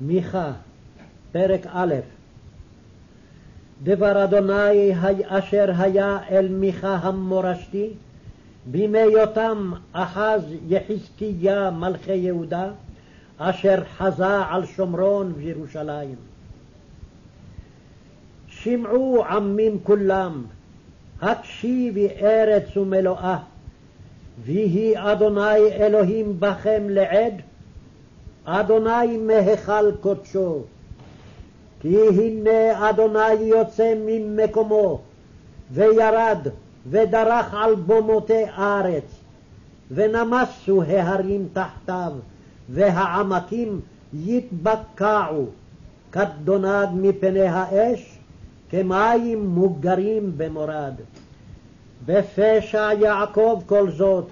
מיכה, פרק א' דבר אדוני אשר היה אל מיכה המורשתי בימי יותם אחז יחזקיה מלכי יהודה אשר חזה על שומרון וירושלים. שמעו עמים כולם, הקשיבי ארץ ומלואה, ויהי אדוני אלוהים בכם לעד, אדוני מהיכל קודשו. כי הנה אדוני יוצא ממקומו, וירד, ודרך על במותי ארץ, ונמסו ההרים תחתיו, והעמקים יתבקעו, כדונג מפני האש, כמים מוגרים במורד. בפשע יעקב כל זאת,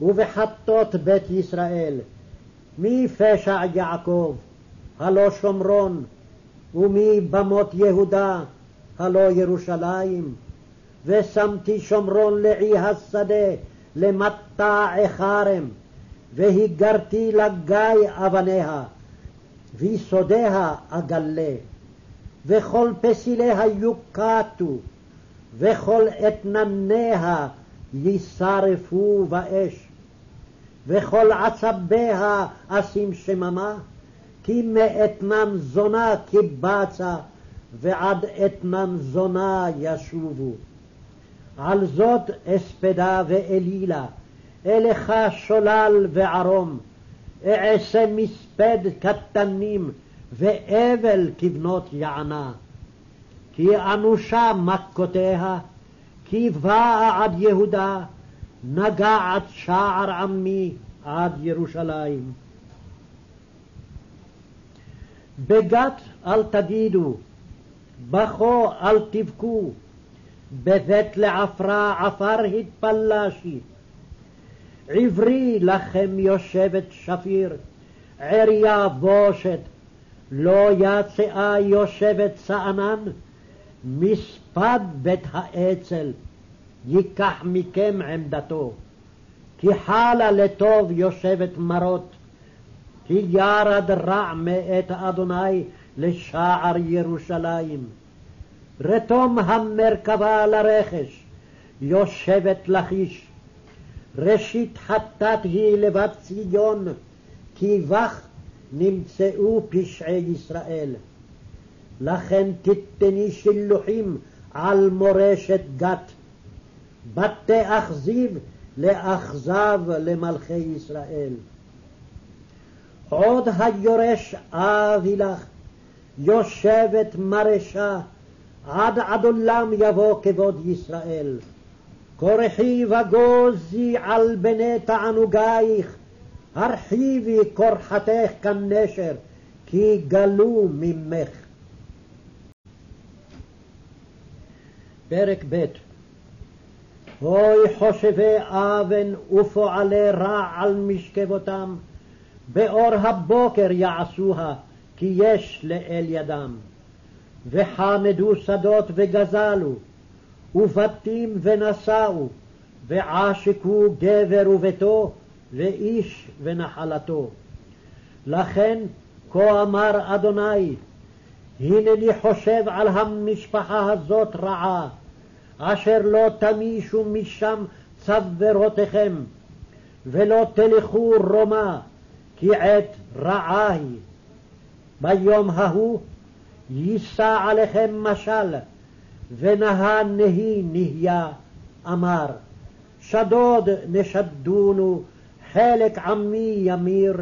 ובחטות בית ישראל. מי פשע יעקב? הלא שומרון, ומי במות יהודה? הלא ירושלים. ושמתי שומרון לעי השדה, למטע חרם, והיגרתי לגיא אבניה, ויסודיה אגלה. וכל פסיליה יוקטו, וכל אתנניה יישרפו באש. וכל עצביה אשים שממה, כי מאתנן זונה קיבצה, ועד אתנן זונה ישובו. על זאת אספדה ואלילה, אליך שולל וערום, אעשה מספד קטנים, ואבל כבנות יענה. כי אנושה מכותיה, כי באה עד יהודה, נגעת שער עמי עד ירושלים. בגת אל תגידו, בכו אל תבכו, בבית לעפרה עפר התפלשי. עברי לכם יושבת שפיר, עריה בושת, לא יצאה יושבת צענן, מספד בית האצ"ל, ייקח מכם עמדתו. כי חלה לטוב יושבת מרות, כי ירד רע מאת אדוני לשער ירושלים. רתום המרכבה לרכש, יושבת לכיש. ראשית חטאת היא לבת ציון, כי בך נמצאו פשעי ישראל. לכן תתני שילוחים על מורשת גת. בתי אכזיב לאכזב למלכי ישראל. עוד היורש אבי לך, יושבת מרשה, עד עד עולם יבוא כבוד ישראל. כורחי וגוזי על בני תענוגייך, הרחיבי כורחתך כנשר, כי גלו ממך. פרק ב' הוי חושבי אבן ופועלי רע על משכבותם, באור הבוקר יעשוה, כי יש לאל ידם. וחמדו שדות וגזלו, ובתים ונשאו, ועשקו גבר וביתו, ואיש ונחלתו. לכן כה אמר אדוני, הנני חושב על המשפחה הזאת רעה, אשר לא תמישו משם צוורותיכם, ולא תלכו רומא, כי עת רעה היא. ביום ההוא יישא עליכם משל, ונהה נהי נהיה, אמר, שדוד נשדונו, חלק עמי ימיר,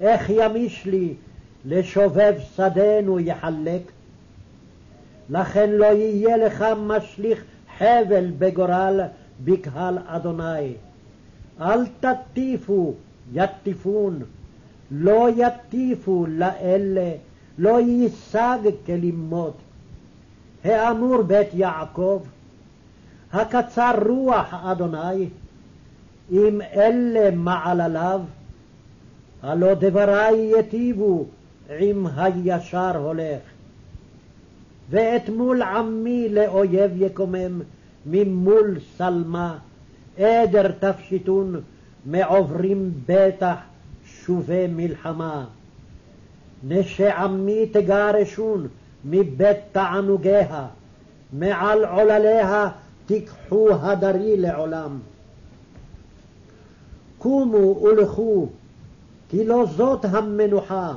איך ימיש לי, לשובב שדנו יחלק. לכן לא יהיה לך משליך חבל בגורל בקהל אדוני. אל תטיפו, יטיפון, לא יטיפו לאלה, לא ייסג כלימות. האמור בית יעקב, הקצר רוח אדוני, אם אלה מעלליו, הלא דברי יטיבו עם הישר הולך. ואת מול עמי לאויב יקומם, ממול שלמה, עדר תפשיטון, מעוברים בטח שובי מלחמה. נשי עמי תגרשון מבית תענוגיה, מעל עולליה תיקחו הדרי לעולם. קומו ולכו, כי לא זאת המנוחה,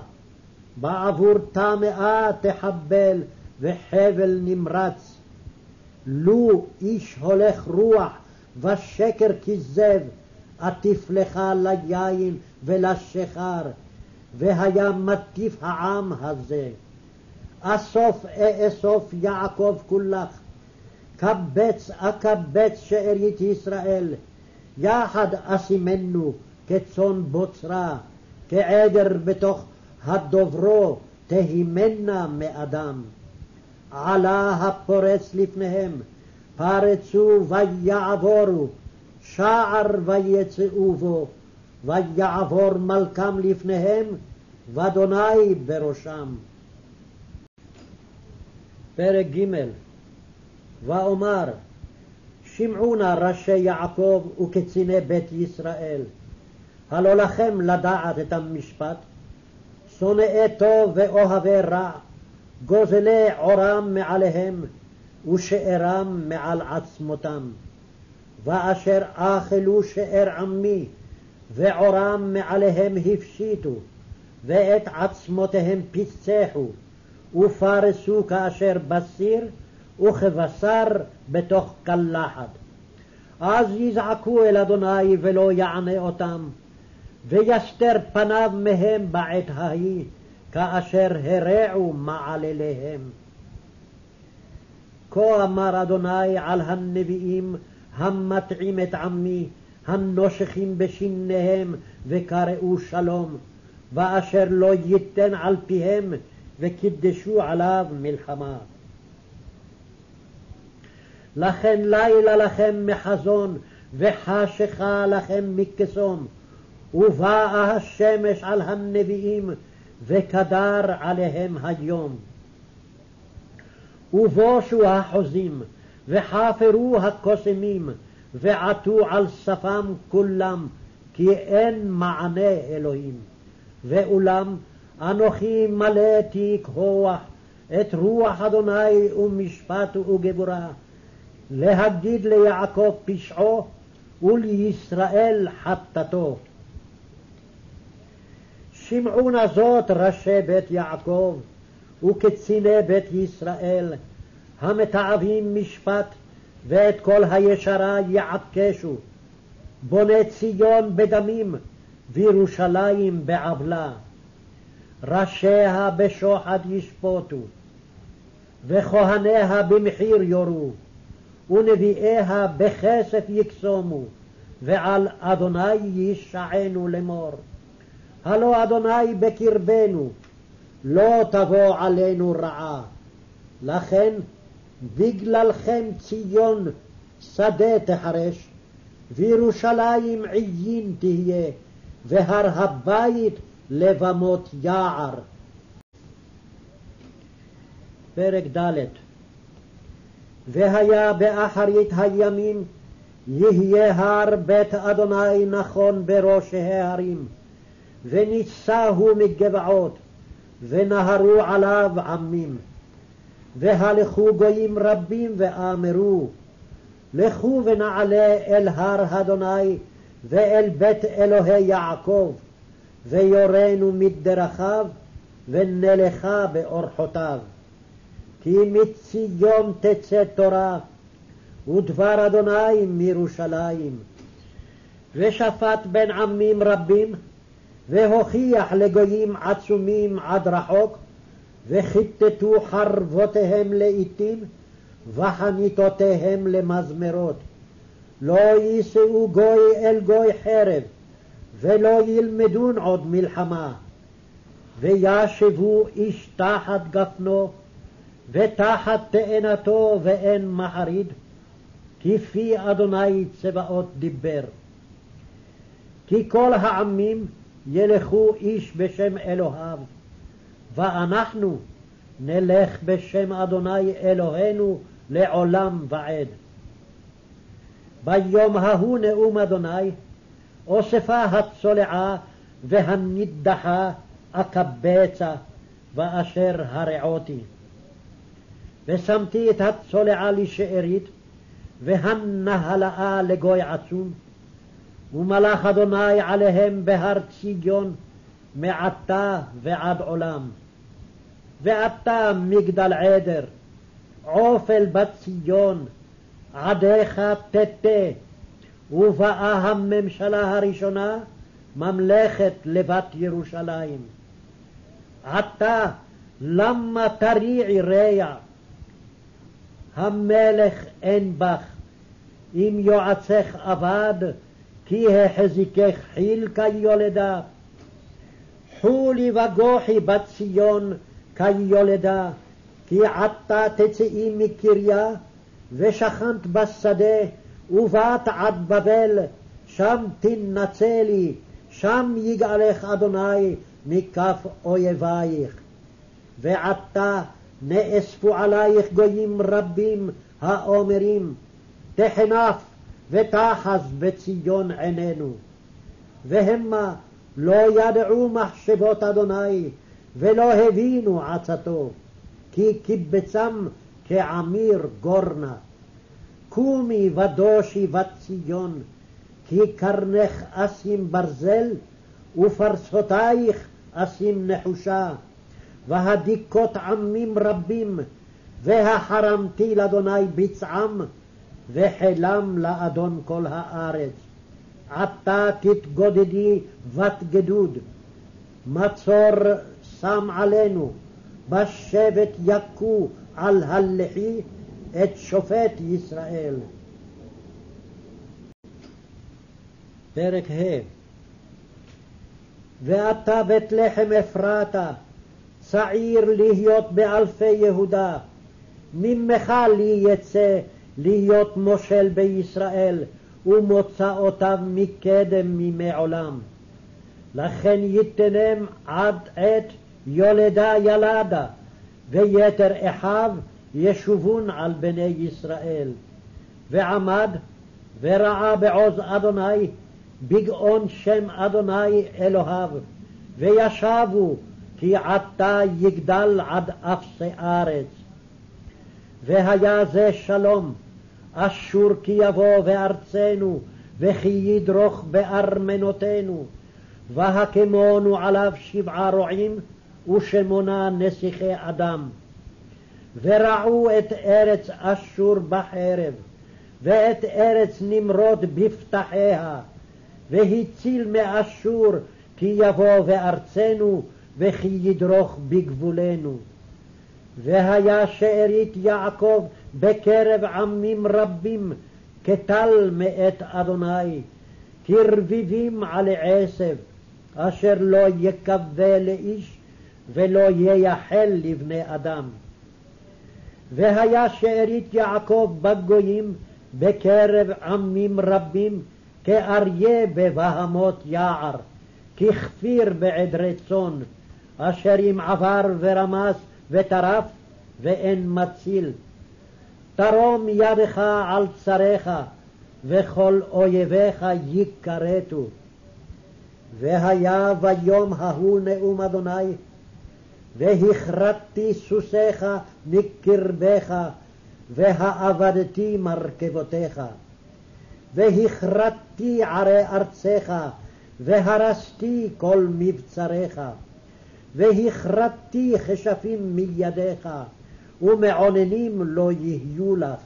בעבור טמאה תחבל וחבל נמרץ. לו איש הולך רוח ושקר כזב, אטיף לך ליין ולשיכר, והיה מטיף העם הזה. אסוף אאסוף יעקב כולך, קבץ אקבץ שארית ישראל, יחד אשימנו כצאן בוצרה, כעדר בתוך הדוברו תהימנה מאדם. עלה הפורץ לפניהם, פרצו ויעבורו, שער ויצאו בו, ויעבור מלכם לפניהם, ואדוני בראשם. פרק ג' ואומר שמעו נא ראשי יעקב וקציני בית ישראל, הלא לכם לדעת את המשפט, שונאי טוב ואוהבי רע, גוזלי עורם מעליהם, ושארם מעל עצמותם. ואשר אכלו שאר עמי, ועורם מעליהם הפשיטו, ואת עצמותיהם פיצחו, ופרסו כאשר בסיר, וכבשר בתוך קלחת. אז יזעקו אל אדוני ולא יענה אותם, ויסתר פניו מהם בעת ההיא, כאשר הרעו מעלליהם. כה אמר אדוני על הנביאים המטעים את עמי, הנושכים בשיניהם וקראו שלום, ואשר לא ייתן על פיהם וקידשו עליו מלחמה. לכן לילה לכם מחזון, וחשכה לכם מקסום, ובאה השמש על הנביאים, וקדר עליהם היום. ובושו החוזים, וחפרו הקוסמים, ועטו על שפם כולם, כי אין מענה אלוהים. ואולם אנוכי מלא תיק הוח, את רוח אדוני ומשפט וגבורה, להגיד ליעקב פשעו ולישראל חטאתו. שמעו נא זאת ראשי בית יעקב וקציני בית ישראל, המתעבים משפט ואת כל הישרה יעקשו, בוני ציון בדמים וירושלים בעוולה. ראשיה בשוחד ישפוטו, וכהניה במחיר יורו, ונביאיה בכסף יקסומו, ועל אדוני ישענו לאמור. הלא אדוני בקרבנו, לא תבוא עלינו רעה. לכן בגללכם ציון שדה תחרש, וירושלים עיין תהיה, והר הבית לבמות יער. פרק ד' והיה באחרית הימים יהיה הר בית אדוני נכון בראש ההרים, ונישאו מגבעות, ונהרו עליו עמים. והלכו גויים רבים ואמרו, לכו ונעלה אל הר אדוני ואל בית אלוהי יעקב, ויורנו מדרכיו, ונלכה באורחותיו. כי מציון תצא תורה, ודבר אדוני מירושלים. ושפט בין עמים רבים, והוכיח לגויים עצומים עד רחוק, וכיתתו חרבותיהם לאיתים, וחניתותיהם למזמרות. לא יישאו גוי אל גוי חרב, ולא ילמדון עוד מלחמה. וישבו איש תחת גפנו, ותחת תאנתו ואין מחריד, כפי אדוני צבאות דיבר. כי כל העמים ילכו איש בשם אלוהיו, ואנחנו נלך בשם אדוני אלוהינו לעולם ועד. ביום ההוא נאום אדוני, אוספה הצולעה והנידחה אקבצה, ואשר הרעותי. ושמתי את הצולעה לשארית, והנהלאה לגוי עצום, ומלך אדוני עליהם בהר ציגיון, מעתה ועד עולם. ואתה מגדל עדר, עופל בציון, עדיך תתה, ובאה הממשלה הראשונה, ממלכת לבת ירושלים. עתה למה תריעי רע? המלך אין בך, אם יועצך אבד, כי החזיקך חיל כיולדה. חולי וגוחי בציון כיולדה, כי עתה תצאי מקריה, ושכנת בשדה, ובאת עד בבל, שם תנצלי, שם יגאלך אדוני מכף אויבייך. ועתה נאספו עלייך גויים רבים האומרים, תחנף ותחז בציון עינינו. והמה לא ידעו מחשבות אדוני, ולא הבינו עצתו, כי קיבצם כעמיר גורנה. קומי ודושי בציון, כי קרנך אשים ברזל, ופרסותייך אשים נחושה. והדיכות עמים רבים, והחרמתי לאדוני בצעם, וחילם לאדון כל הארץ. עתה תתגודדי בת גדוד, מצור שם עלינו, בשבט יכו על הלחי את שופט ישראל. פרק ה' ואתה בית לחם אפרתה, צעיר להיות באלפי יהודה, ממך לי יצא להיות מושל בישראל, ומוצאותיו מקדם מימי עולם. לכן יתנם עד עת יולדה ילדה, ויתר אחיו ישובון על בני ישראל. ועמד וראה בעוז אדוני, בגאון שם אדוני אלוהיו, וישבו כי עתה יגדל עד אפסי ארץ. והיה זה שלום, אשור כי יבוא בארצנו, וכי ידרוך בארמנותינו, והקמונו עליו שבעה רועים, ושמונה נסיכי אדם. ורעו את ארץ אשור בחרב, ואת ארץ נמרוד בפתחיה, והציל מאשור כי יבוא בארצנו, וכי ידרוך בגבולנו. והיה שארית יעקב בקרב עמים רבים, כטל מאת אדוני, כרביבים עלי עשב, אשר לא יקווה לאיש, ולא ייחל לבני אדם. והיה שארית יעקב בגויים, בקרב עמים רבים, כאריה בבהמות יער, ככפיר בעדרי צאן, אשר אם עבר ורמס וטרף, ואין מציל. תרום ידך על צריך, וכל אויביך יכרתו. והיה ביום ההוא נאום אדוני, והכרתתי סוסיך מקרבך, והאבדתי מרכבותיך. והכרתתי ערי ארצך, והרסתי כל מבצריך. והכרתתי כשפים מידיך, ומעוננים לא יהיו לך.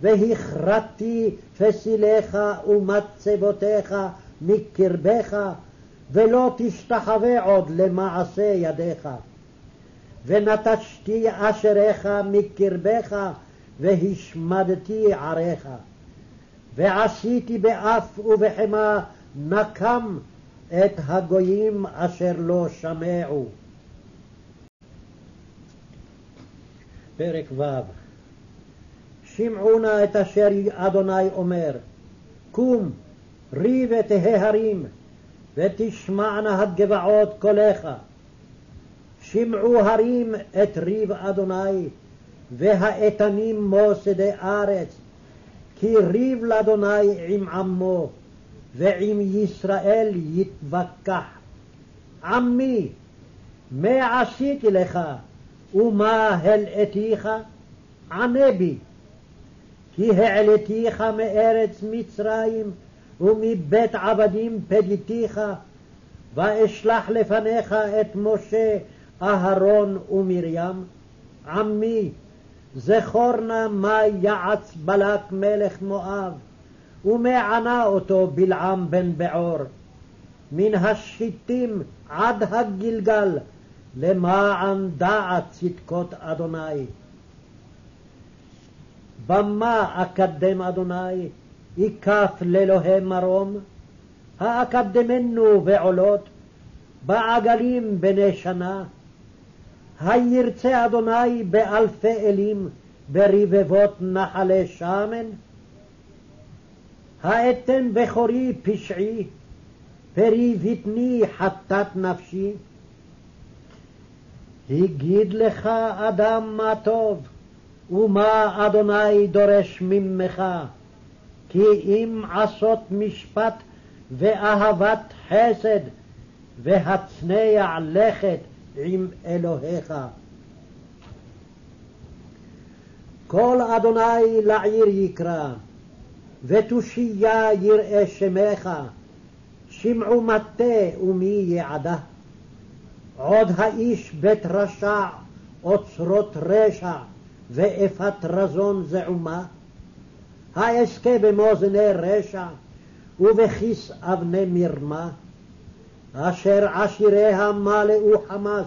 והכרתתי פסיליך ומצבותיך מקרבך, ולא תשתחווה עוד למעשה ידיך. ונטשתי אשריך מקרבך, והשמדתי עריך. ועשיתי באף ובחמה נקם את הגויים אשר לא שמעו. פרק ו' שמעו נא את אשר אדוני אומר, קום, ריב את ההרים, ותשמענה הגבעות קולך. שמעו הרים את ריב אדוני, והאיתנים מוסדי ארץ, כי ריב לאדוני עם עמו, ועם ישראל יתווכח. עמי, מה עשיתי לך ומה הלאתיך? ענה בי. כי העליתיך מארץ מצרים ומבית עבדים פדיתיך, ואשלח לפניך את משה, אהרון ומרים, עמי, זכור נא מה יעץ בלק מלך מואב, ומה ענה אותו בלעם בן בעור. מן השחיתים עד הגלגל, למען דעת צדקות אדוני. במה אקדם אדוני, ייקף לאלוהי מרום? האקדמנו בעולות, בעגלים בני שנה? הירצה אדוני באלפי אלים, ברבבות נחלי שמן? האתן בכורי פשעי, פרי בטני חטאת נפשי? הגיד לך אדם מה טוב, ומה אדוני דורש ממך, כי אם עשות משפט ואהבת חסד, והצנע לכת עם אלוהיך. כל אדוני לעיר יקרא, ותושייה יראה שמך, שמעו מטה ומי יעדה. עוד האיש בית רשע, אוצרות רשע, ואפת רזון זעומה? האזכה במאזני רשע, ובכיס אבני מרמה? אשר עשיריה מלאו חמס,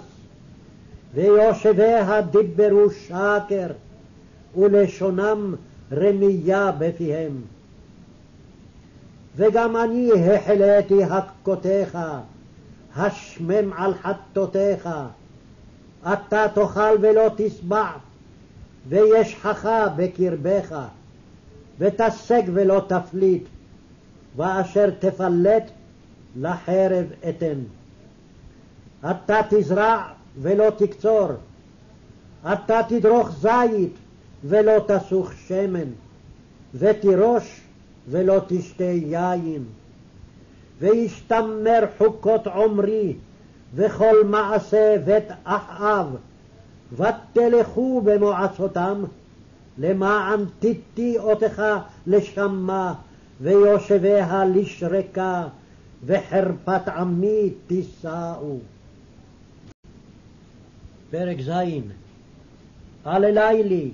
ויושביה דיברו שקר, ולשונם רמייה בפיהם. וגם אני החלאתי הכותיך, השמם על חטאותיך. אתה תאכל ולא תשבע, וישחך בקרבך, ותשג ולא תפליט, ואשר תפלט לחרב אתן. אתה תזרע ולא תקצור, אתה תדרוך זית ולא תסוך שמן, ותירוש ולא תשתה יין. וישתמר חוקות עומרי, וכל מעשה בית אחאב, ותלכו במועצותם, למען תיתי אותך לשמה, ויושביה לשרקה, וחרפת עמי תישאו. פרק ז' עללי לי,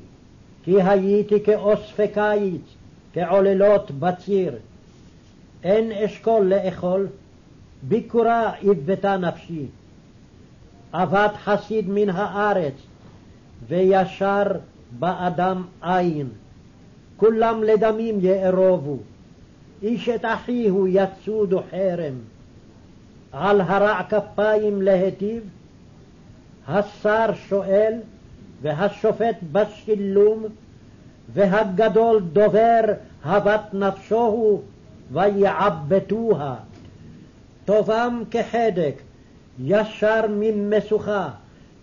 כי הייתי כאוספי קיץ, כעוללות בציר. אין אשכול לאכול, ביכורה הבאתה נפשי. עבד חסיד מן הארץ, וישר באדם אין. כולם לדמים יארובו, איש את אחיהו יצודו חרם. על הרע כפיים להיטיב, השר שואל, והשופט בשילום, והגדול דובר הבת נפשו הוא, ויעבטוה. טובם כחדק, ישר ממשוכה,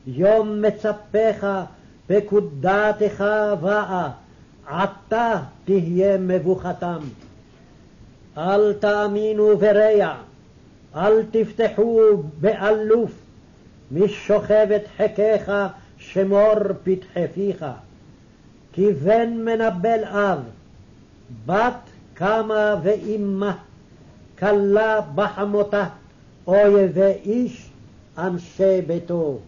יום מצפך, פקודתך באה, עתה תהיה מבוכתם. אל תאמינו ברע, אל תפתחו באלוף, משוכבת חקיך שמור פתחי פיך. כי בן מנבל אב, בת קמה ואימה, כלה בחמותה, אויבי איש, אנשי ביתו.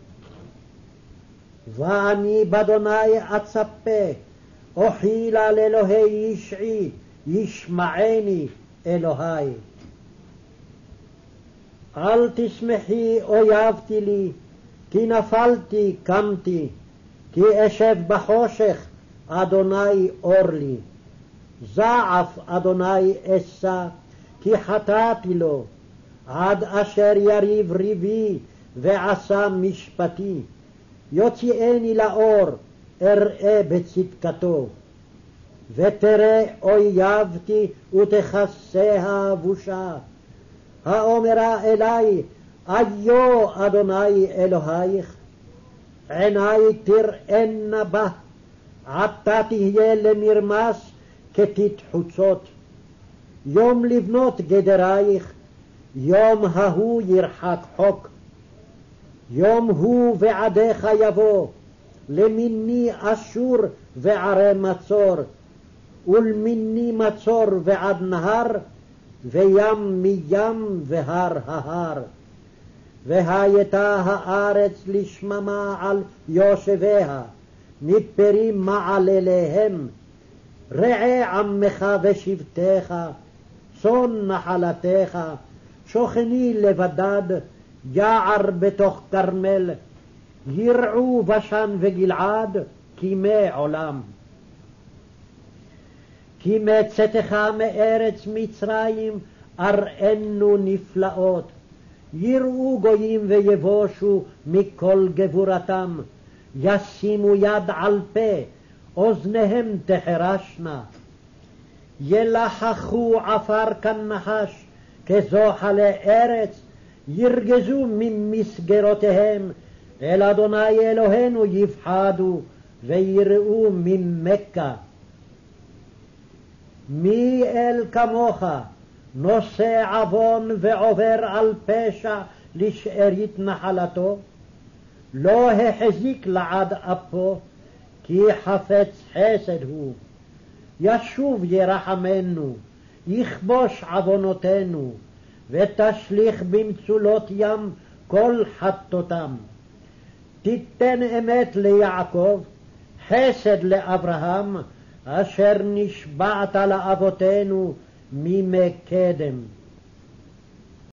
ואני באדוני אצפה, אוכילה לאלוהי ישעי, ישמעני אלוהי. אל תשמחי אויבתי לי, כי נפלתי קמתי, כי אשב בחושך, אדוני אור לי. זעף אדוני אשא, כי חטאתי לו, עד אשר יריב ריבי ועשה משפטי. יוציאני לאור, אראה בצדקתו. ותראה אויבתי ותכסה הבושה. האומרה אלי, איו אדוני אלוהיך, עיני תראנה בה, עתה תהיה למרמס כתית חוצות. יום לבנות גדרייך, יום ההוא ירחק חוק. יום הוא ועדיך יבוא, למיני אשור וערי מצור, ולמיני מצור ועד נהר, וים מים והר ההר. והייתה הארץ לשממה על יושביה, נתפרים מעלליהם. רעה עמך ושבטך, צאן נחלתך, שוכני לבדד, יער בתוך כרמל, ירעו בשן וגלעד, כימי עולם. כי מצאתך מארץ מצרים, אראנו נפלאות. יראו גויים ויבושו מכל גבורתם, ישימו יד על פה, אוזניהם תחרשנה. ילחכו עפר כנחש, כזוחלי ארץ, ירגזו ממסגרותיהם, אל אדוני אלוהינו יפחדו, ויראו ממכה. מי אל כמוך, נושא עוון ועובר על פשע לשארית נחלתו? לא החזיק לעד אפו, כי חפץ חסד הוא. ישוב ירחמנו, יכבוש עוונותינו, ותשליך במצולות ים כל חטאותם. תיתן אמת ליעקב, חסד לאברהם, אשר נשבעת לאבותינו מימי קדם.